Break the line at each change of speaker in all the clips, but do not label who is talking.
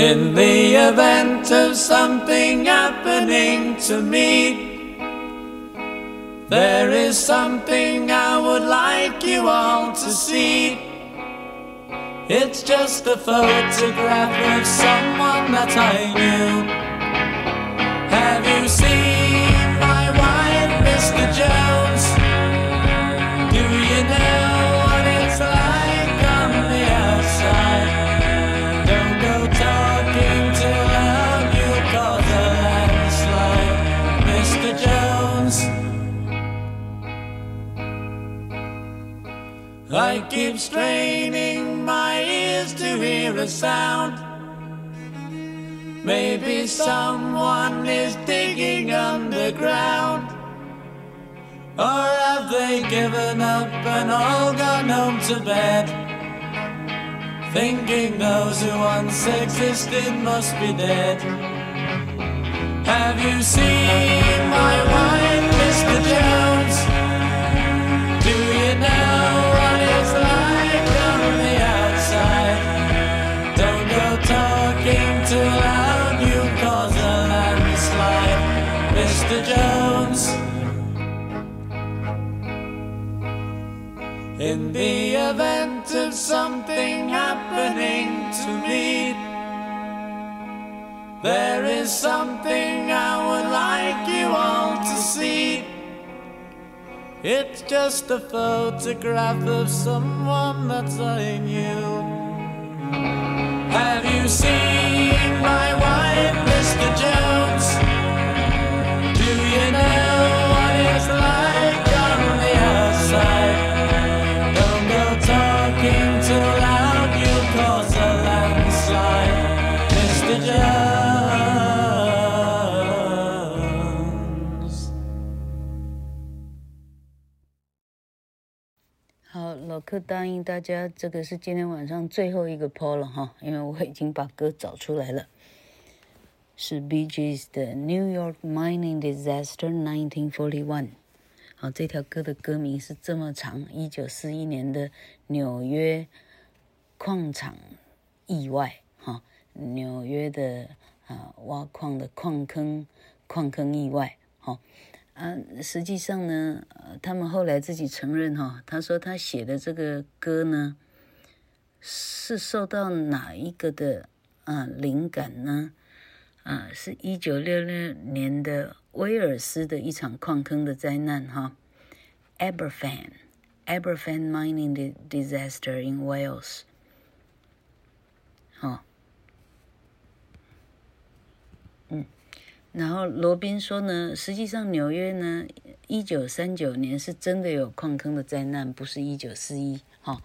In the event of something happening to me, there is something I would like you all to see. It's just a photograph of someone that I I keep straining my ears to hear a sound. Maybe someone is digging underground. Or have they given up and all gone home to bed? Thinking those who once existed must be dead. Have you seen my wife, Mr. Jones? Mr. Jones. In the event of something happening to me, there is something I would like you all to see. It's just a photograph of someone that I knew. Have you seen
好，老客答应大家，这个是今天晚上最后一个 PO 了哈，因为我已经把歌找出来了，是 B.G.'s 的《New York Mining Disaster 1941》。好，这条歌的歌名是这么长，一九四一年的纽约矿场意外哈，纽约的啊挖矿的矿坑矿坑意外哈。啊，实际上呢，他们后来自己承认哈，他说他写的这个歌呢，是受到哪一个的啊灵感呢？啊，是一九六六年的威尔斯的一场矿坑的灾难哈，Aberfan，Aberfan mining disaster in Wales，好。嗯然后罗宾说呢，实际上纽约呢，一九三九年是真的有矿坑的灾难，不是一九四一。哈，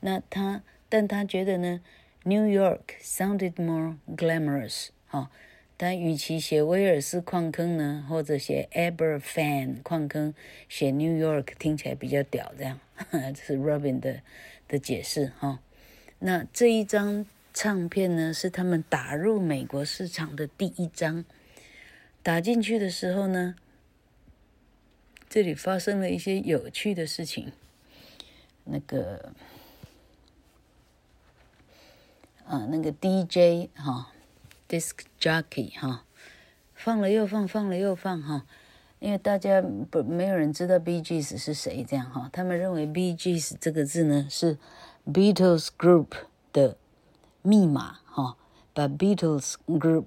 那他，但他觉得呢，New York sounded more glamorous。哈，但与其写威尔斯矿坑呢，或者写 Aberfan 矿坑，写 New York 听起来比较屌。这样，这是 Robin 的的解释。哈，那这一张唱片呢，是他们打入美国市场的第一张。打进去的时候呢，这里发生了一些有趣的事情。那个，啊，那个 DJ 哈，disc jockey 哈，放了又放，放了又放哈，因为大家不没有人知道 BGs 是谁，这样哈，他们认为 BGs 这个字呢是 Beatles Group 的密码哈，把 Beatles Group。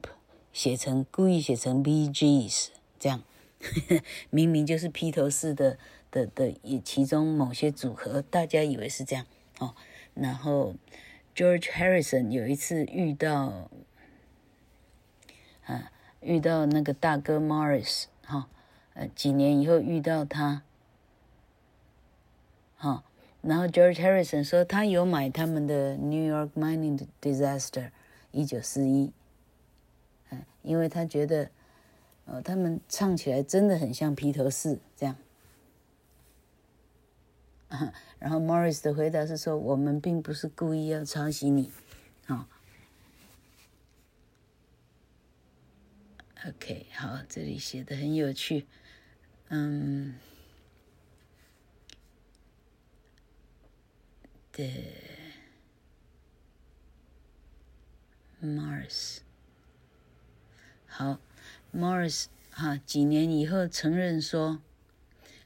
写成故意写成 BGS 这样，明明就是披头士的的的以其中某些组合，大家以为是这样哦。然后 George Harrison 有一次遇到，啊，遇到那个大哥 Morris 哈、哦，呃，几年以后遇到他，哈、然后 George Harrison 说他有买他们的 New York Mining Disaster 一九四一。因为他觉得，呃，他们唱起来真的很像披头士这样。然后 Morris 的回答是说：“我们并不是故意要抄袭你。”哦，，OK，好，这里写的很有趣，嗯，对 Morris。好，Morris 哈，几年以后承认说，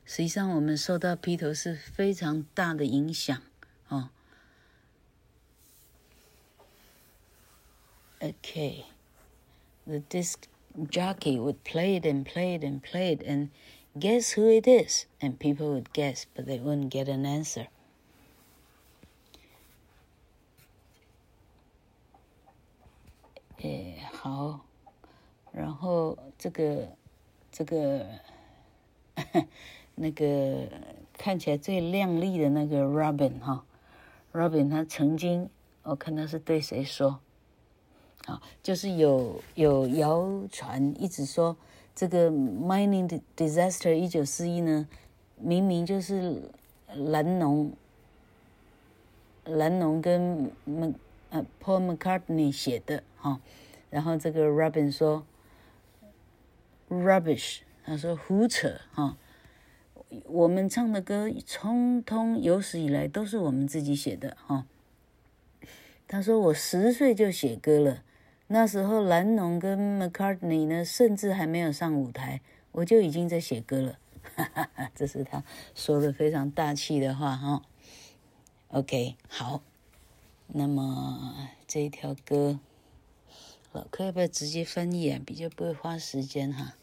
实际上我们受到披头士非常大的影响哦。Okay，the disc jockey would play it and play it and play it and guess who it is, and people would guess, but they wouldn't get an answer. 诶，好， 然后这个这个那个看起来最靓丽的那个 Robin 哈，Robin 他曾经我看他是对谁说，啊，就是有有谣传一直说这个 mining disaster 一九四一呢，明明就是蓝农蓝农跟呃，Paul McCartney 写的哈，然后这个 Robin 说 rubbish，他说胡扯哈，我们唱的歌通通有史以来都是我们自己写的哈。他说我十岁就写歌了，那时候蓝侬跟 McCartney 呢，甚至还没有上舞台，我就已经在写歌了，哈哈哈，这是他说的非常大气的话哈。OK，好。那么这一条歌，老柯要不要直接翻译啊？比较不会花时间哈。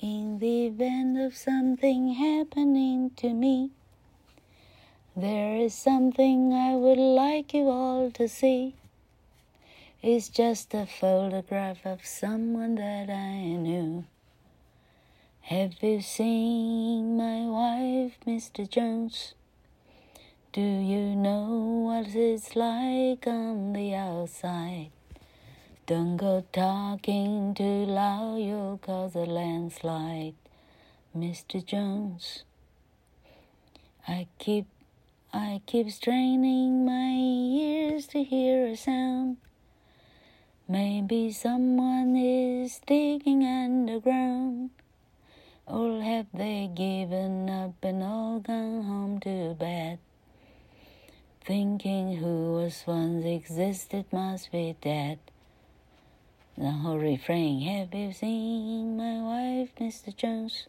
In the event of something happening to me, there is something I would like you all to see. It's just a photograph of someone that I knew. Have you seen my wife, Mr. Jones? Do you know what it's like on the outside? Don't go talking too loud, you'll cause a landslide, Mr. Jones. I keep, I keep straining my ears to hear a sound. Maybe someone is digging underground. Or have they given up and all gone home to bed? Thinking who was once existed must be dead. 然后 refrain, Have you seen my wife, Mr. Jones?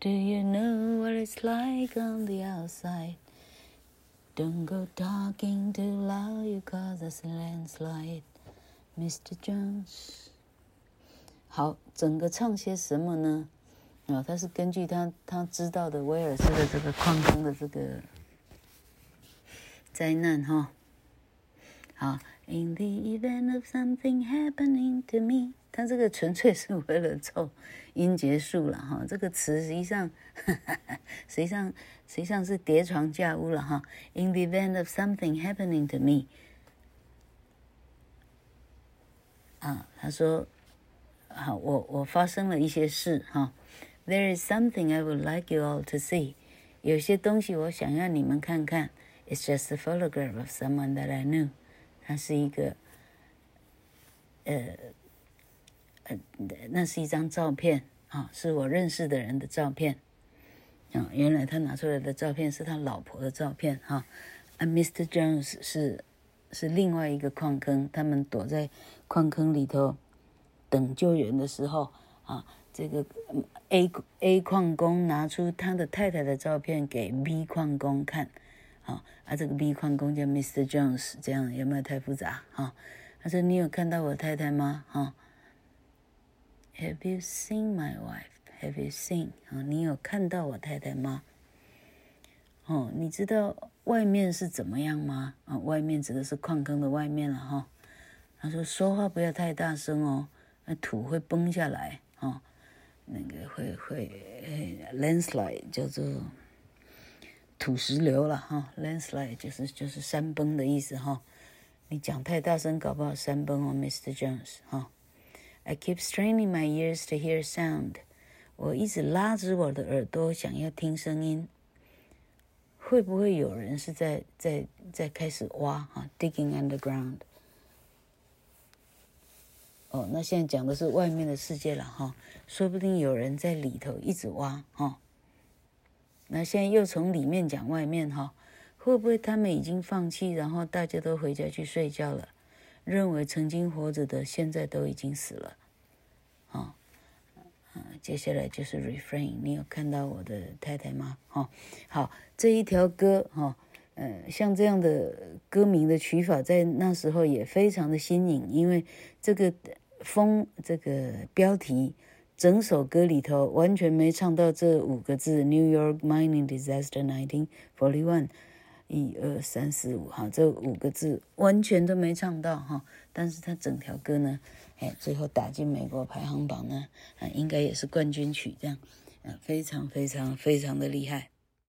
Do you know what it's like on the outside? Don't go talking too loud, you cause us a landslide, Mr. Jones. 好，整个唱些什么呢？啊、哦，他是根据他他知道的威尔斯的这个矿工的这个。灾难哈，好。 In the event of something happening to me，它这个纯粹是为了凑音节数了哈。这个词实际上，哈哈实际上实际上是叠床架屋了哈。In the event of something happening to me，啊，他说，好，我我发生了一些事哈。There is something I would like you all to see，有些东西我想让你们看看。It's just a photograph of someone that I knew。 它是一个，呃，呃，那是一张照片啊，是我认识的人的照片。啊，原来他拿出来的照片是他老婆的照片哈。啊，Mr. Jones 是是另外一个矿坑，他们躲在矿坑里头等救援的时候啊，这个 A A 矿工拿出他的太太的照片给 B 矿工看。好，啊，这个 B 矿工叫 Mr. Jones，这样有没有太复杂？哈，他说：“你有看到我太太吗？”哈，Have you seen my wife? Have you seen？啊，你有看到我太太吗？哦，你知道外面是怎么样吗？啊，外面指的是矿坑的外面了哈。他说：“说话不要太大声哦，那土会崩下来。”哈，那个会会 landslide 叫做。土石流了哈，landslide 就是就是山崩的意思哈。你讲太大声，搞不好山崩哦，Mr. Jones 哈。I keep straining my ears to hear sound，我一直拉直我的耳朵，想要听声音。会不会有人是在在在开始挖哈，digging underground？哦，那现在讲的是外面的世界了哈，说不定有人在里头一直挖哈。那现在又从里面讲外面哈，会不会他们已经放弃，然后大家都回家去睡觉了，认为曾经活着的现在都已经死了？啊，接下来就是 refrain，你有看到我的太太吗？哈，好，这一条歌哈，呃，像这样的歌名的取法，在那时候也非常的新颖，因为这个风这个标题。整首歌里头完全没唱到这五个字：New York Mining Disaster 1941，一二三四五，哈，这五个字完全都没唱到哈。但是他整条歌呢，哎，最后打进美国排行榜呢，啊，应该也是冠军曲这样，啊，非常非常非常的厉害。